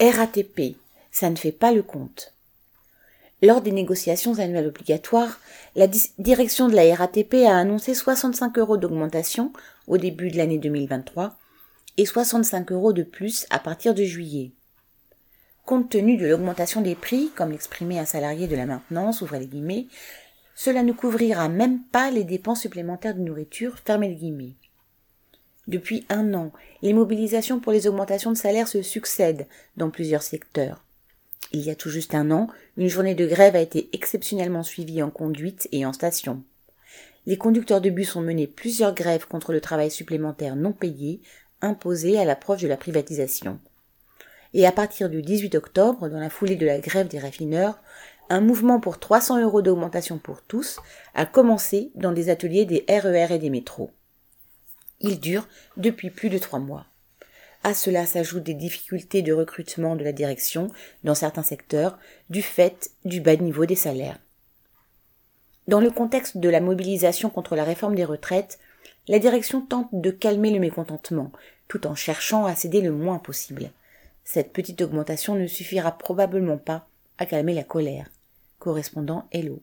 RATP, ça ne fait pas le compte. Lors des négociations annuelles obligatoires, la direction de la RATP a annoncé 65 euros d'augmentation au début de l'année 2023 et 65 euros de plus à partir de juillet. Compte tenu de l'augmentation des prix, comme l'exprimait un salarié de la maintenance, ouvrez les cela ne couvrira même pas les dépenses supplémentaires de nourriture. Depuis un an, les mobilisations pour les augmentations de salaire se succèdent dans plusieurs secteurs. Il y a tout juste un an, une journée de grève a été exceptionnellement suivie en conduite et en station. Les conducteurs de bus ont mené plusieurs grèves contre le travail supplémentaire non payé imposé à l'approche de la privatisation. Et à partir du 18 octobre, dans la foulée de la grève des raffineurs, un mouvement pour 300 euros d'augmentation pour tous a commencé dans des ateliers des RER e et des métros. Il dure depuis plus de trois mois. À cela s'ajoutent des difficultés de recrutement de la direction dans certains secteurs du fait du bas niveau des salaires. Dans le contexte de la mobilisation contre la réforme des retraites, la direction tente de calmer le mécontentement, tout en cherchant à céder le moins possible. Cette petite augmentation ne suffira probablement pas à calmer la colère. Correspondant Hello.